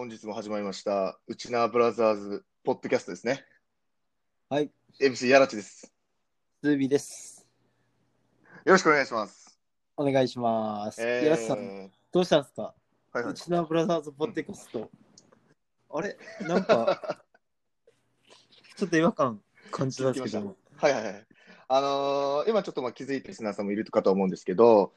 本日も始まりました、うちなブラザーズポッドキャストですね。はい、MC やらちです。ズービーです。よろしくお願いします。お願いします。えーやすさん、どうしたんですか、はいはい、うちのブラザーズポッドキャスト。あれ？なんか、ちょっと違和感感じたんですけども。はいはいはい。あのー今ちょっとまあ気づいたリスナーさんもいるかと思うんですけど、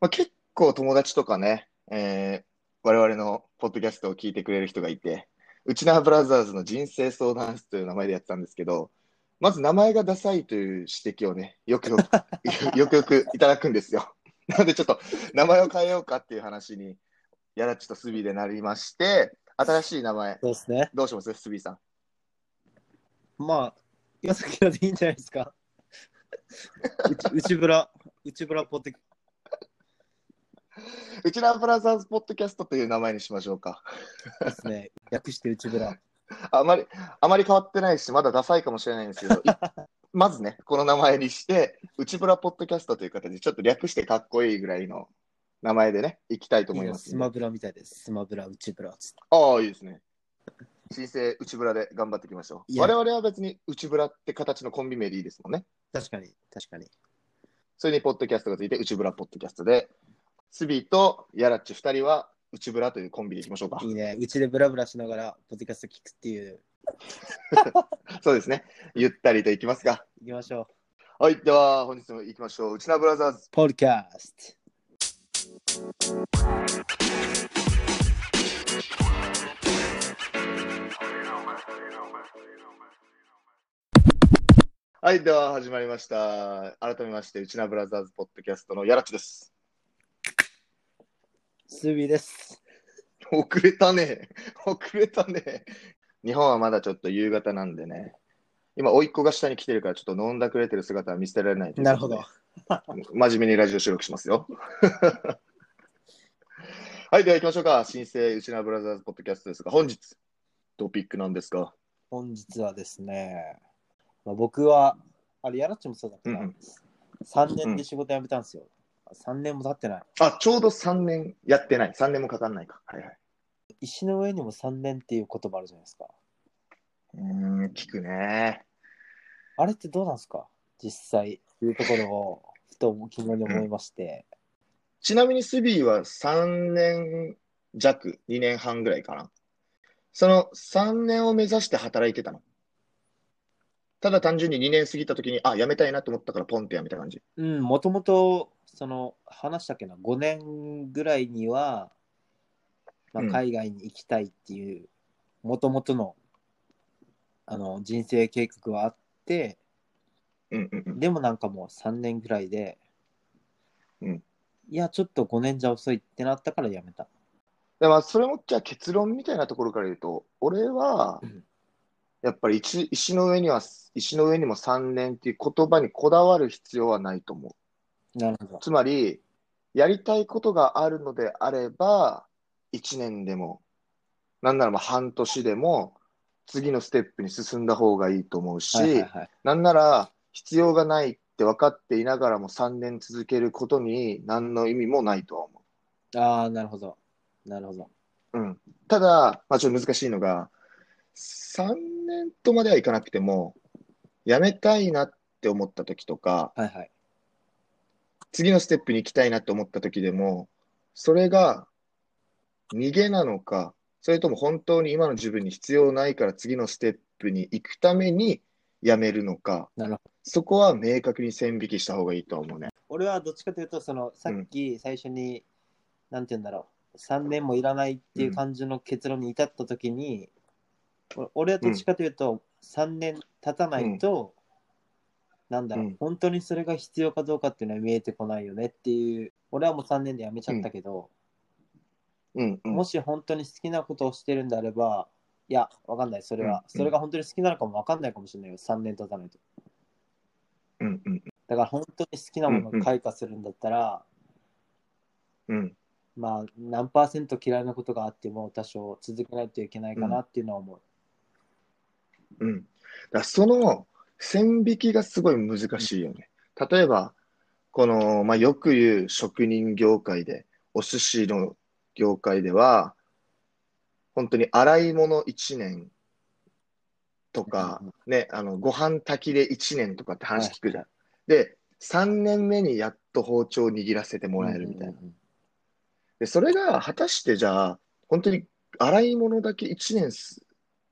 まあ、結構友達とかね、えー我々のポッドキャストを聞いてくれる人がいて、うちなブラザーズの人生相談室という名前でやってたんですけど、まず名前がダサいという指摘をね、よくよく、よくよくいただくんですよ。なのでちょっと名前を変えようかっていう話に、やらっちとスビーでなりまして、新しい名前、そうですね。どうします？スビーさん。まあ、岩崎らでいいんじゃないですか。うち内ブラ、内ブラポッドキ うちなブラザーズポッドキャストという名前にしましょうか。トですね。略して内ブラ。あまり、あまり変わってないし、まだダサいかもしれないんですけど、い まずね、この名前にして、内ブラポッドキャストという形で、ちょっと略してかっこいいぐらいの名前でね、いきたいと思いますんで。スマブラみたいです。スマブラ、内ブラつって。ああ、いいですね。新生内ブラで頑張っていきましょう。我々は別に内ブラって形のコンビ名でいいですもんね。確かに、確かに。それにポッドキャストがついて、内ブラポッドキャストで、スビーとヤラッチ2人は内ブラというコンビでいきましょうかい。いね。うちでブラブラしながら、ポッドキャスト聞くっていう。そうですね。ゆったりといきますか。行きましょはい、では本日も行きましょう。内なブラザーズ。う。ポッドキャスはい、では始まりました。改めまして、うちなブラザーズポッドキャストのやらっちです。ト。スービーです。遅れたね。遅れたね。日本はまだちょっと夕方なんでね。今、甥っ子が下に来てるから、ちょっと飲んだくれてる姿は見捨てられないというなるほど。真面目にラジオ収録しますよ。はい、では行きましょうか。新生うちなブラザーズポッドキャストですが、本日、トピックなんですが、本日はですね、まあ、僕は、あれ、やらっちもそうだったな、うんうん3年で仕事辞めたんですよ。3年も経ってない。あ、ちょうど3年やってない。3年もかかんないか。はいはい。石の上にも3年っていう言葉あるじゃないですか。うーん、聞くね。あれってどうなんですか？実際、いうところを、ふと疑問に思いまして。ちなみにスビーは3年弱、2年半ぐらいかな。その3年を目指して働いてたの。ただ単純に2年過ぎた時に、あ、辞めたいなと思ったからポンって辞めた感じ。うん、もともと、その、話したっけな、5年ぐらいには、まあ、うん海外に行きたいっていう、もともとの、あの、人生計画はあって、うんうんうん。でもなんかもう3年ぐらいで、うんいや、ちょっと5年じゃ遅いってなったからやめた。でまあ、それもじゃあ結論みたいなところから言うと、俺はうん、やっぱり石石の上には、石の上にも3年っていう言葉にこだわる必要はないと思う。なるほど。つまり、やりたいことがあるのであれば、1年でも、なんならまあ半年でも、次のステップに進んだ方がいいと思うし、はいはいはい。なんなら必要がないって分かっていながらも3年続けることに何の意味もないとは思ああ、なるほど。なるほど。う。うん。ただ、まあちょっと難しいのが、3年とまではいかなくても、やめたいなって思った時とか、はいはい。次のステップに行きたいなって思った時でも、それが逃げなのか、それとも本当に今の自分に必要ないから次のステップに行くためにやめるのか。そこは明確に線引きした方がいいと思うね。俺はどっちかというと、その、さっき最初に、なんて言うんだろう、3年もいらないっていう感じの結論に至ったときに、お俺はどっちかというと、3年経たないと、なんだろう、うん本当にそれが必要かどうかっていうのは見えてこないよねっていう、俺はもう3年で辞めちゃったけど、うん、うん。もし本当に好きなことをしてるんであれば、いや、わかんない。それは、うんそれが本当に好きなのかもわかんないかもしれないよ。3年経たないと。うん、うん、だから本当に好きなものを開花するんだったら、うん。まあ、何パーセント嫌いなことがあっても多少続けないといけないかなっていうのは思う。うん。だその線引きがすごい難しいよね。例えば、この、まあ、よく言う職人業界で、お寿司の業界では、本当に洗い物1年とか、ね、あの、ご飯炊きで1年とかって話聞くじゃん。で、3年目にやっと包丁を握らせてもらえるみたいな。で、それが果たしてじゃあ、本当に洗い物だけ1年す、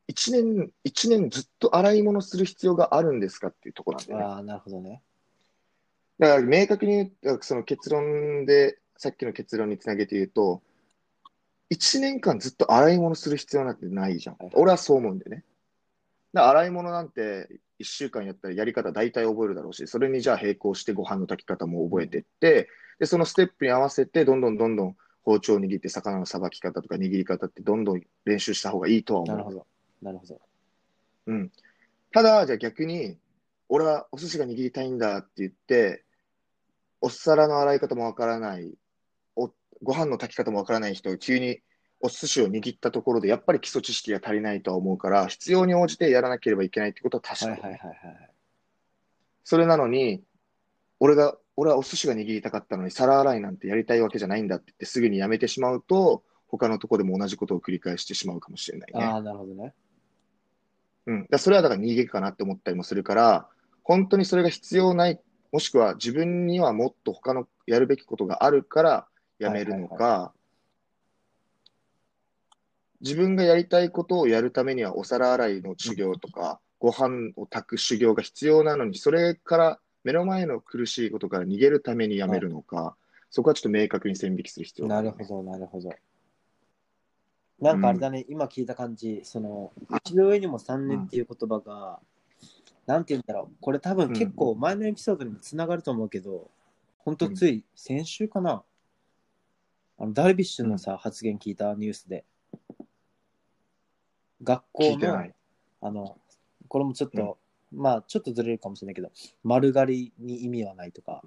1年、一年ずっと洗い物する必要があるんですかっていうところなんだよね。ああ、なるほどね。だから明確にその結論で、さっきの結論につなげて言うと、1年間ずっと洗い物する必要なんてないじゃん。俺はそう思うんだよね。だ洗い物なんて1週間やったらやり方大体覚えるだろうし、それにじゃあ並行してご飯の炊き方も覚えてって、で、そのステップに合わせてどんどんどんどん包丁を握って魚のさばき方とか握り方ってどんどん練習した方がいいとは思う。なるほど。なるほど。うん。ただ、じゃあ逆に、俺はお寿司が握りたいんだって言って、お皿の洗い方もわからない、おご飯の炊き方もわからない人が急にお寿司を握ったところで、やっぱり基礎知識が足りないとは思うから、必要に応じてやらなければいけないってことは確かに。はいはいはいはい。それなのに、俺が、俺はお寿司が握りたかったのに、皿洗いなんてやりたいわけじゃないんだって言って、すぐにやめてしまうと、他のとこでも同じことを繰り返してしまうかもしれないね。ああ、なるほどね。うん。だそれはだから逃げかなって思ったりもするから、本当にそれが必要ない、もしくは自分にはもっと他のやるべきことがあるからやめるのか、はい自分がやりたいことをやるためにはお皿洗いの修行とか、ご飯を炊く修行が必要なのに、それから目の前の苦しいことから逃げるためにやめるのか、そこはちょっと明確に線引きする必要があるなるほど、なるほど。なんかあれだね、今聞いた感じ、その、一度上にも3年っていう言葉が、なんて言うんだろう、これ多分結構前のエピソードにもつながると思うけど、ほんとつい先週かな、あのダルビッシュのさ、発言聞いたニュースで、学校の聞いてない。あの、これもちょっと、まあ、ちょっとずれるかもしれないけど、丸刈りに意味はないとか、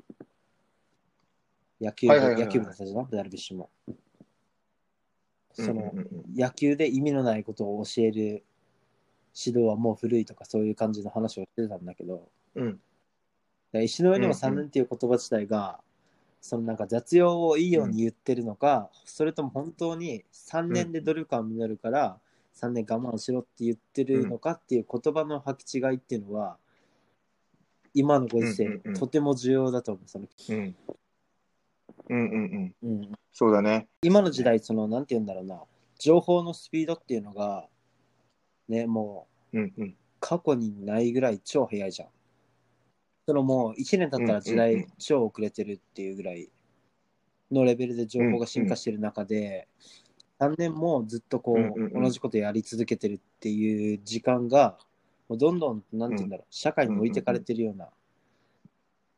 野球部、はいはいはいはい。野球部の人たちのダルビッシュも。その、うんうん。うん野球で意味のないことを教える指導はもう古いとかそういう感じの話をしてたんだけど、うん。で石の上にもうんうん3年っていう言葉自体が、そのなんか雑用をいいように言ってるのか、それとも本当に3年で努力が実るから3年我慢しろって言ってるのかっていう言葉の履き違いっていうのは今のご時世、うんうんうん。とても重要だと思う。その、うんうんうんうん。うん、そうだね。今の時代そのなんて言うんだろうな情報のスピードっていうのがねもううんうん。過去にないぐらい超早いじゃん。そのもう1年経ったら時代うんうんうん超遅れてるっていうぐらいのレベルで情報が進化してる中で、3年もずっとこうんうんううん同じことやり続けてるっていう時間が、もうどんどん、なんて言うんだろう、社会に置いてかれてるような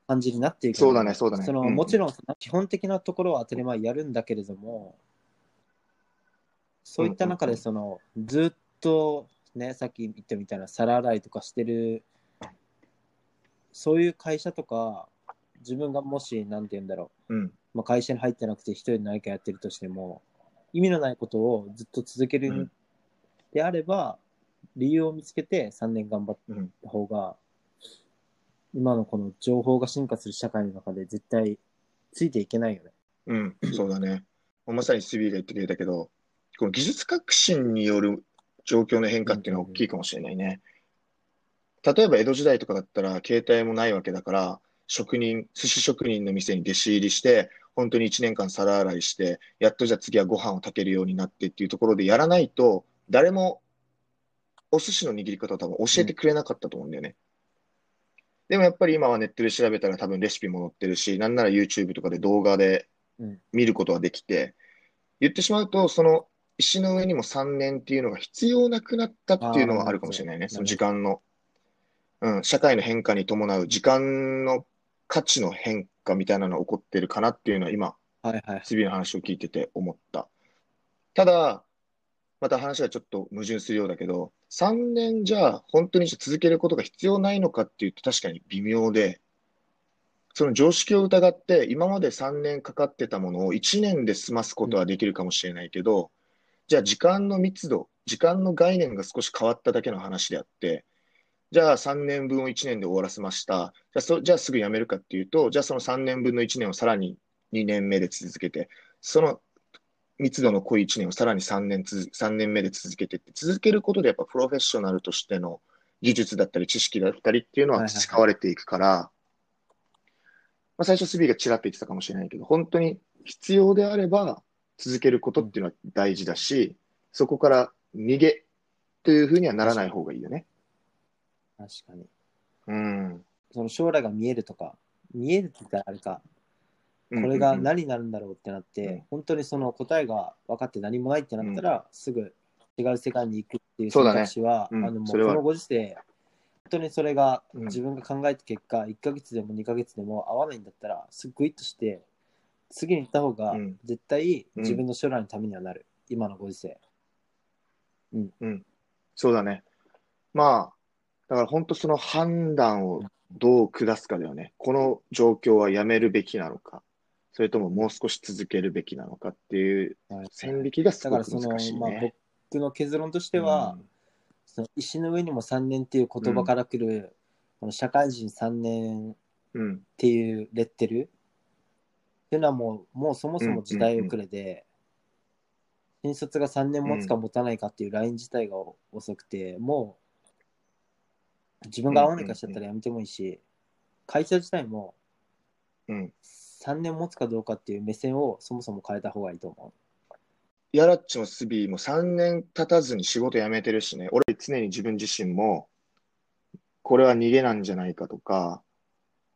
感じになっていく。そうだねそうだねそのうんうんもちろん、基本的なところは当たり前やるんだけれども、そういった中で、その、ずっと、ね、さっき言ったみたいな皿洗いとかしてる、そういう会社とか、自分がもし、なんて言うんだろう、うん。まあ、会社に入ってなくて一人で何かやってるとしても、意味のないことをずっと続けるんであれば、理由を見つけて3年頑張っうん。た方が、今のこの情報が進化する社会の中で絶対ついていけないよね。うん。そうだね。まさにスビーが言ってくれたけど、この技術革新による状況の変化っていうのは大きいかもしれないね。例えば江戸時代とかだったら携帯もないわけだから、職人、寿司職人の店に弟子入りして、本当に1年間皿洗いして、やっとじゃあ次はご飯を炊けるようになってっていうところでやらないと、誰もお寿司の握り方を多分教えてくれなかったと思うんだよね。でもやっぱり今はネットで調べたら多分レシピも載ってるし、なんなら YouTube とかで動画でうん見ることができて、言ってしまうと、その石の上にも3年っていうのが必要なくなったっていうのはあるかもしれないね。その時間の、うん、社会の変化に伴う時間の価値の変化みたいなのが起こってるかなっていうのは今、はいはい。スビの話を聞いてて思った。ただ、また話がちょっと矛盾するようだけど、3年じゃあ本当に続けることが必要ないのかっていうと確かに微妙で、その常識を疑って今まで3年かかってたものを1年で済ますことはできるかもしれないけど、じゃあ時間の密度、時間の概念が少し変わっただけの話であって、じゃあ3年分を1年で終わらせました。じゃあそじゃあすぐ辞めるかっていうと、じゃあその3年分の1年をさらに2年目で続けて、その密度の濃い1年をさらに3年つづ、3年目で続けていって、続けることでやっぱプロフェッショナルとしての技術だったり知識だったりっていうのは培われていくから、まあ、最初スビーがちらっと言ってたかもしれないけど、本当に必要であれば続けることっていうのは大事だし、そこから逃げというふうにはならない方がいいよね。確かに。うん。その将来が見えるとか、見えるって言ったらあれか、これが何になるんだろうってなって、うん。本当にその答えが分かって何もないってなったら、すぐ違う世界に行くっていう選そうだね。うん。あのもうこのご時世、本当にそれがうん。自分が考えた結果、1ヶ月でも2ヶ月でも合わないんだったら、すっごいっとして、次に行った方がうん。絶対うん。自分の将来のためにはなる、今のご時世。そうだね。まあ、だから本当その判断をどう下すかだよね。この状況はやめるべきなのか、それとももう少し続けるべきなのかっていう線引きがすごくだからその、まあ、難しいね。僕の結論としては、その石の上にも3年っていう言葉から来る、この社会人3年っうん、うん、ていうレッテルっていうのはもうもうそもそも時代遅れで、新卒が3年持つか持たないかっていうライン自体が遅くて、もう自分が合わないかしちゃったらやめてもいいし、会社自体もうん。3年持つかどうかっていう目線をそもそも変えた方がいいと思ヤラッチもスビーも3年経たずに仕事辞めてるしね、俺常に自分自身も、これは逃げなんじゃないかとか、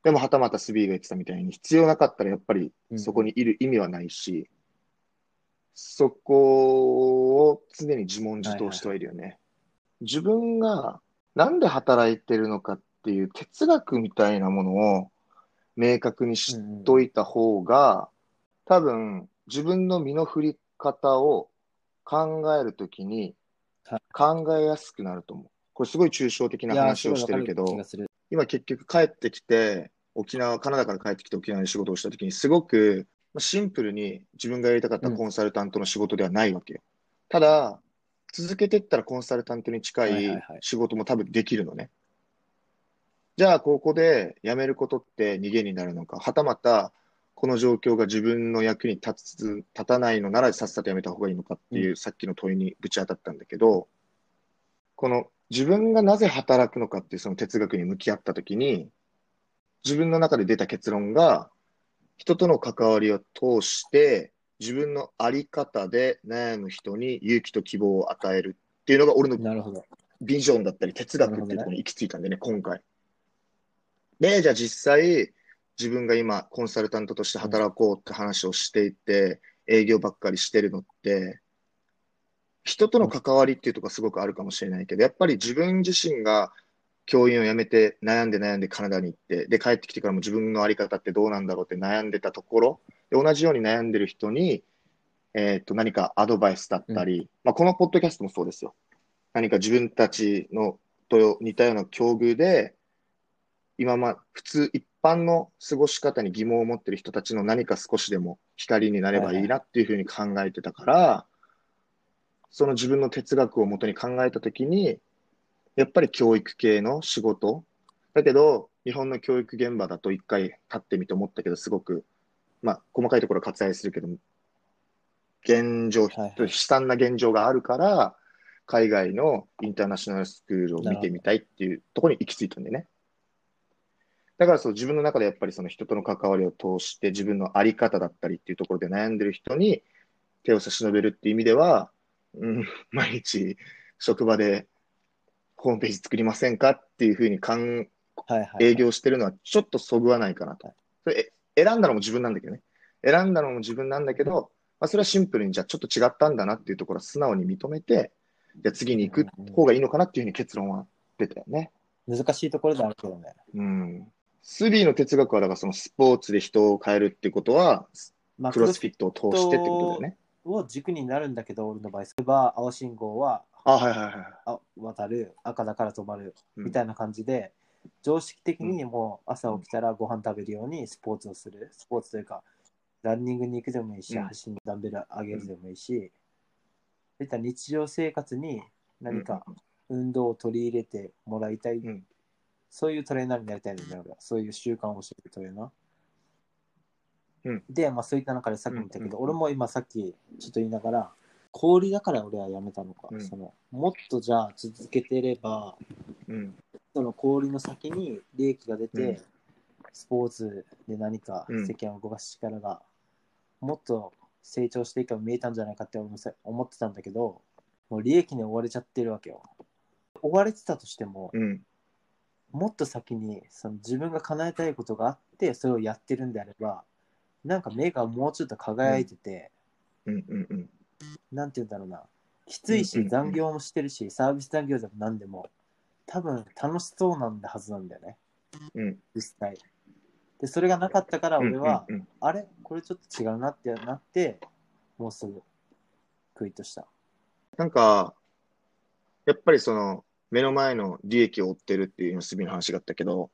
でもはたまたスビーが言ってたみたいに、必要なかったらやっぱりう。そこにいる意味はないし、そこを常に自問自答してはいるよね。自分がなんで働いてるのかっていう哲学みたいなものを明確にしうんうんといた方が、多分自分の身の振り方を考えるときにはい考えやすくなると思う。これすごい抽象的な話をしてるけど今結局帰ってきて、沖縄、カナダから帰ってきて沖縄で仕事をしたときに、すごくまあシンプルに自分がやりたかったコンサルタントの仕事ではないわけよ。ただ、続けていったらコンサルタントに近はいはいはいい仕事も多分できるのね。じゃあ、ここで辞めることって逃げになるのか、はたまた、この状況が自分の役に立つ、立たないのならさっさと辞めた方がいいのかっていう、さっきの問いにぶち当たったんだけど、この自分がなぜ働くのかっていうその哲学に向き合ったときに、自分の中で出た結論が、人との関わりを通して、自分のあり方で悩む人に勇気と希望を与えるっていうのが俺の。ビジョンだったり哲学っていうところに行き着いたんでね、今回。で、じゃあ実際、自分が今コンサルタントとして働こうって話をしていて、営業ばっかりしてるのって、人との関わりっていうとこすごくあるかもしれないけど、やっぱり自分自身が教員を辞めて悩んで悩んでカナダに行って、で帰ってきてからも自分のあり方ってどうなんだろうって悩んでたところ、で同じように悩んでる人に、えっと何かアドバイスだったり、まあ、このポッドキャストもそうですよ。何か自分たちのと似たような境遇で、今ま、普通一般の過ごし方に疑問を持ってる人たちの何か少しでも光になればいいなっていうふうに考えてたから、その自分の哲学をもとに考えたときに、やっぱり教育系の仕事。だけど、日本の教育現場だと一回立ってみて思ったけど、すごく、まあ、細かいところは割愛するけど、現状、はいはい悲惨な現状があるから、海外のインターナショナルスクールを見てみたいっていうところに行き着いたんでね。だからそう自分の中でやっぱりその人との関わりを通して自分のあり方だったりっていうところで悩んでる人に手を差し伸べるっていう意味では、うん、毎日職場でホームページ作りませんかっていうふうにかんはいはい、はい。営業してるのはちょっとそぐわないかなと。それえ選んだのも自分なんだけどね。選んだのも自分なんだけど、まあ、それはシンプルにじゃあちょっと違ったんだなっていうところは素直に認めて、じゃあ次に行く方がいいのかなっていうふうに結論は出たよね。難しいところであるけどね。うん。スビーの哲学はだからそのスポーツで人を変えるっていうことは、まあ、クロスフィットを通してってことだよね。を軸になるんだけど、俺の場合、例えば青信号はあ、はいはいはい。あ渡る、赤だから止まるうんみたいな感じで、常識的にもう朝起きたらご飯食べるようにスポーツをする。スポーツというか、ランニングに行くでもいいし、うん走りダンベル上げるでもいいし、そういった日常生活に何か運動を取り入れてもらいたい、うんそういうトレーナーになりたいんだよね、俺は。そういう習慣を教えるトレーナー。うんで、まあ、そういった中でさっきも言ったけど、うんうんうん俺も今さっきちょっと言いながら、氷だから俺はやめたのか、うんそのもっとじゃあ続けてれば、うん。その氷の先に利益が出て、うんスポーツで何かうん世間を動かす力がもっと成長していくか見えたんじゃないかって思ってたんだけど、もう利益に追われちゃってるわけよ。追われてたとしても、うん。もっと先にその自分が叶えたいことがあって、それをやってるんであれば、なんか目がもうちょっと輝いてて、うん。うん。うん。なんて言うんだろうな、きついし、残業もしてるし、サービス残業でも何でも、多分楽しそうなんだはずなんだよね、うん。実際。で、それがなかったから俺は、あれ？これちょっと違うなってなって、もうすぐクイットした。なんか、やっぱりその、目の前の利益を追ってるっていう結びの話があったけど、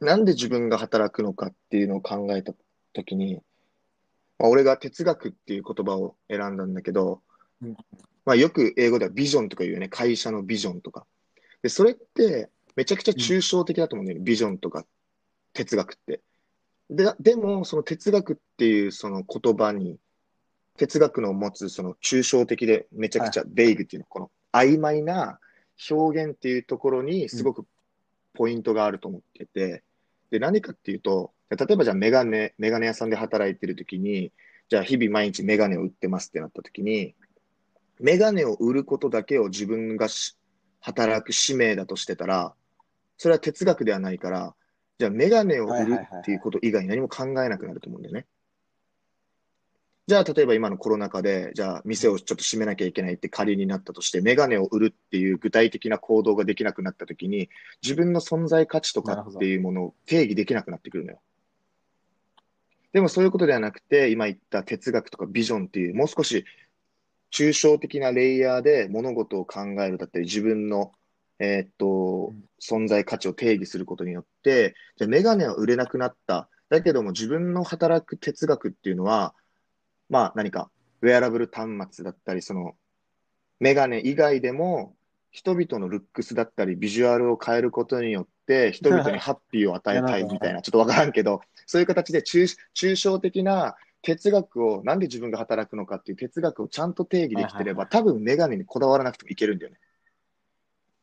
なんで自分が働くのかっていうのを考えたときに、まあ、俺が哲学っていう言葉を選んだんだけど、うんまあ、よく英語ではビジョンとか言うよね。会社のビジョンとか。で、それってめちゃくちゃ抽象的だと思うんだよね。ビジョンとか哲学って。で、でも、その哲学っていうその言葉に、哲学の持つその抽象的でめちゃくちゃベイグっていうの、この曖昧な表現っていうところにすごくポイントがあると思ってて、で、何かっていうと、例えばじゃあメガネ、メガネ屋さんで働いてるときに、じゃあ日々毎日メガネを売ってますってなったときに、メガネを売ることだけを自分がし働く使命だとしてたら、それは哲学ではないから、じゃあメガネを売るっていうこと以外に何も考えなくなると思うんだよね。じゃあ例えば今のコロナ禍で、じゃあ店をちょっと閉めなきゃいけないって仮になったとして、メガネを売るっていう具体的な行動ができなくなったときに、自分の存在価値とかっていうものを定義できなくなってくるのよ。でもそういうことではなくて、今言った哲学とかビジョンっていう、もう少し抽象的なレイヤーで物事を考えるだったり、自分の、えーっと、存在価値を定義することによって、じゃあメガネは売れなくなった。だけども自分の働く哲学っていうのは、まあ何か、ウェアラブル端末だったり、その、メガネ以外でも、人々のルックスだったり、ビジュアルを変えることによって、人々にハッピーを与えたいみたいな、ちょっとわからんけど、そういう形で抽抽象的な哲学を、なんで自分が働くのかっていう哲学をちゃんと定義できてれば、多分メガネにこだわらなくてもいけるんだよね。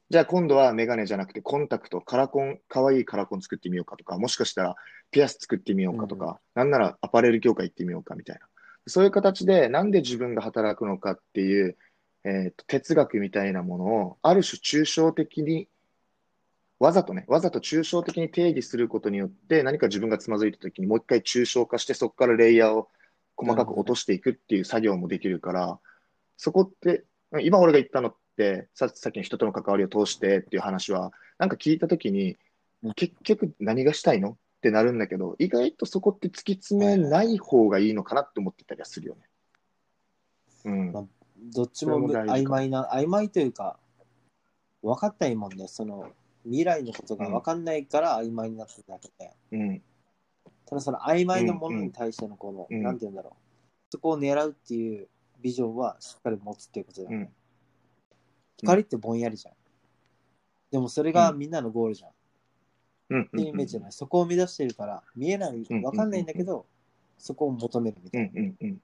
じゃあ今度はメガネじゃなくてコンタクト、カラコン、かわいいカラコン作ってみようかとか、もしかしたらピアス作ってみようかとか、なんならアパレル業界行ってみようかみたいな。そういう形で、なんで自分が働くのかっていう、えーと哲学みたいなものを、ある種抽象的に、わざとね、わざと抽象的に定義することによって、何か自分がつまずいたときにもう一回抽象化して、そこからレイヤーを細かく落としていくっていう作業もできるから、そこって、今俺が言ったのって、ささっきの人との関わりを通してっていう話は、なんか聞いたときにうん、結局何がしたいのってなるんだけど、意外とそこって突き詰めない方がいいのかなって思ってたりはするよね。うん。まあどっちもも曖昧な、曖昧というか、分かったらいいもんね。その、未来のことが分かんないから曖昧になってるだけで。うん。ただその曖昧なものに対してのこの、うんなんて言うんだろう。そこを狙うっていうビジョンはしっかり持つっていうことだよね。うん。光ってぼんやりじゃん。でもそれがみんなのゴールじゃん。うイメージじゃない。そこを目指してるから、見えない、うん分かんないんだけど、そこを求めるみたいな。うんうんうん。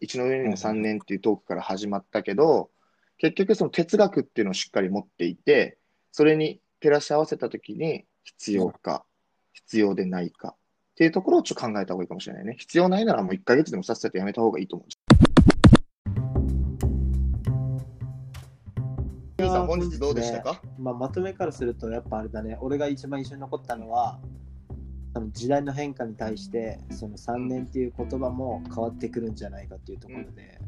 一の上にの3年っていうトークから始まったけど、結局その哲学っていうのをしっかり持っていて、それに照らし合わせたときに必要か、必要でないかっていうところをちょっと考えた方がいいかもしれないね。必要ないならもう1ヶ月でもさっさとやめた方がいいと思う。さん、本日どうでしたか、まあ、まとめからすると、やっぱあれだね、俺が一番印象に残ったのは、その時代の変化に対して、その3年っていう言葉も変わってくるんじゃないかっていうところで、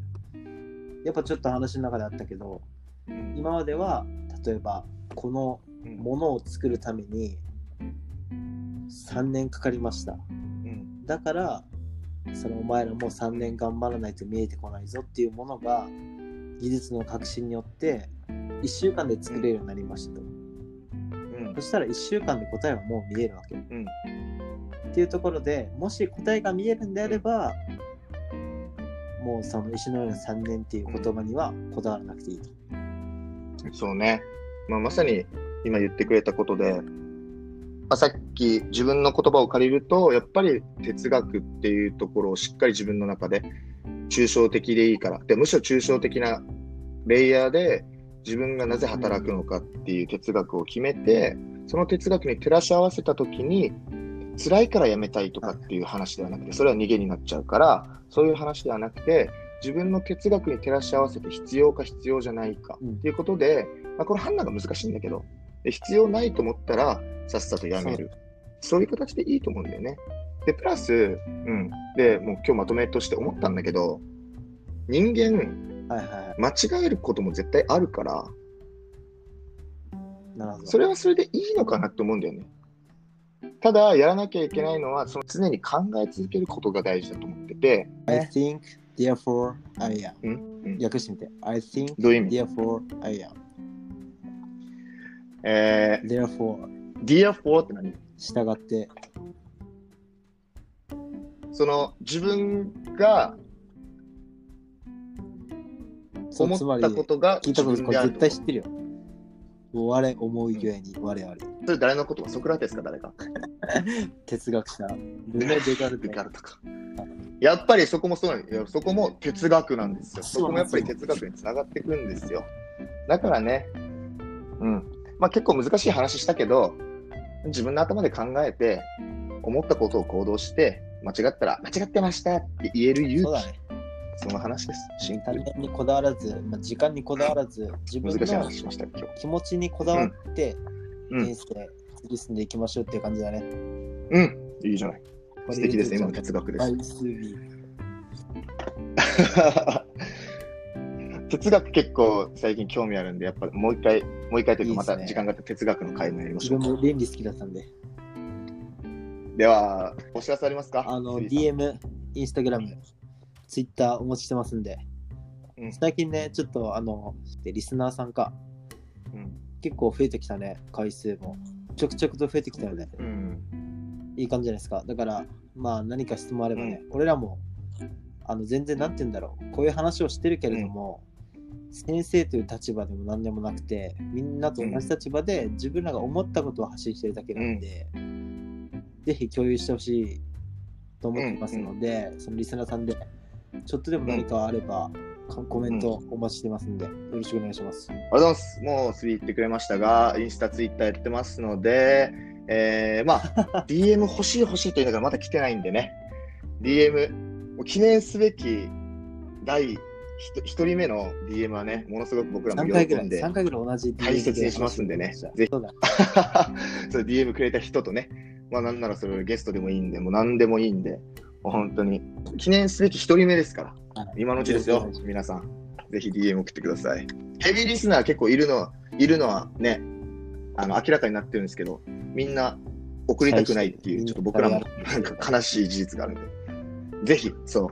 やっぱちょっと話の中であったけど、うん。今までは、例えば、このうん。ものを作るために3年かかりました。うん。だから、そのお前らも3年頑張らないと見えてこないぞっていうものが、技術の革新によって、1週間で作れるようになりましたと。うんそしたら1週間で答えはもう見えるわけ。んっていうところでもし答えが見えるんであれば、もうその石のような3年っていう言葉にはこだわらなくていいと。そうね。まあ、まさに今言ってくれたことで、あさっき自分の言葉を借りると、やっぱり哲学っていうところをしっかり自分の中で抽象的でいいから。で、むしろ抽象的なレイヤーで自分がなぜ働くのかっていう哲学を決めて、その哲学に照らし合わせたときに、辛いから辞めたいとかっていう話ではなくて、それは逃げになっちゃうから、そういう話ではなくて、自分の哲学に照らし合わせて必要か必要じゃないかうんっていうことで、まあ、これ判断が難しいんだけど、で必要ないと思ったらさっさと辞める。そういう形でいいと思うんだよね。で、プラス、うん。で、もう今日まとめとして思ったんだけど、人間、はいはいは間違えることも絶対あるから、い。なるほど。それはそれでいいのかなって思うんだよね。ただ、やらなきゃいけないのは、その常に考え続けることが大事だと思ってて、I think, therefore, I am. うん、訳してみて。I think, どういう意味？therefore, I am. え therefore, ー、Dear for って何？従って。その自分が思ったことが聞いたことこれ絶対知ってるよ。我思うゆえに我々。それ誰のこと？ソクラテスか誰か 哲学者。ルネ・デカルトか。やっぱりそこもそうなんいやそこも哲学なんですよ。そこもやっぱり哲学につながっていくんですよ。だからね、うん。まあ結構難しい話したけど、自分の頭で考えて、思ったことを行動して、間違ったら、間違ってましたって言える勇気、その話です。シンにこだわらず、まあ、時間にこだわらず、自分の。気持ちにこだわって、うん人。生、突き進んでいきましょうっていう感じだね。うん。いいじゃない。素敵ですね、今の哲学です。哲学結構最近興味あるんで、やっぱもう一回、もう一回というか、また時間があったら哲学の会もやりまし自ょう。分も倫理好きだったんで。では、お知らせありますか？あの、DM、インスタグラム、ツイッターお持ちしてますんで、うん。最近ね、ちょっとあの、でリスナーさんか、うん。結構増えてきたね、回数も。ちょくちょくと増えてきたので、うん。いい感じじゃないですか。だから、まあ何か質問あればね、俺らも、あの、全然なんて言うんだろう、こういう話をしてるけれども、先生という立場でも何でもなくて、みんなと同じ立場で自分らが思ったことを発信してるだけなんで、ぜひ共有してほしいと思ってますので、そのリスナーさんで、ちょっとでも何かあれば、かコメントお待ちしてますんで、よろしくお願いします。ありがとうございます。もう、スリー言ってくれましたが、インスタ、ツイッターやってますので、えー、まあ、DM 欲しい欲しいって言いながらまだ来てないんでね、DM、もう記念すべき第一人目の DM はね、ものすごく僕らも3回ぐらい、喜んで、3回ぐらい同じ大切にしますんでね。ぜひ。そう DM くれた人とね、まあなんならそれゲストでもいいんで、もう何でもいいんで、本当に。記念すべき一人目ですから、はい。今のうちですよ、皆さん。ぜひ DM 送ってください。ヘビーリスナー結構いるのは、いるのはね、あの明らかになってるんですけど、みんな送りたくないっていう、ちょっと僕らもなんか悲しい事実があるんで、ぜひ、そう、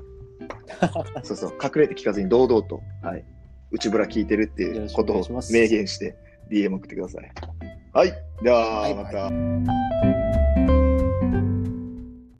そうそう、隠れて聞かずに堂々と、はい、内ぶら聞いてるっていうことを明言して DM 送ってください。はい、では、はい。また。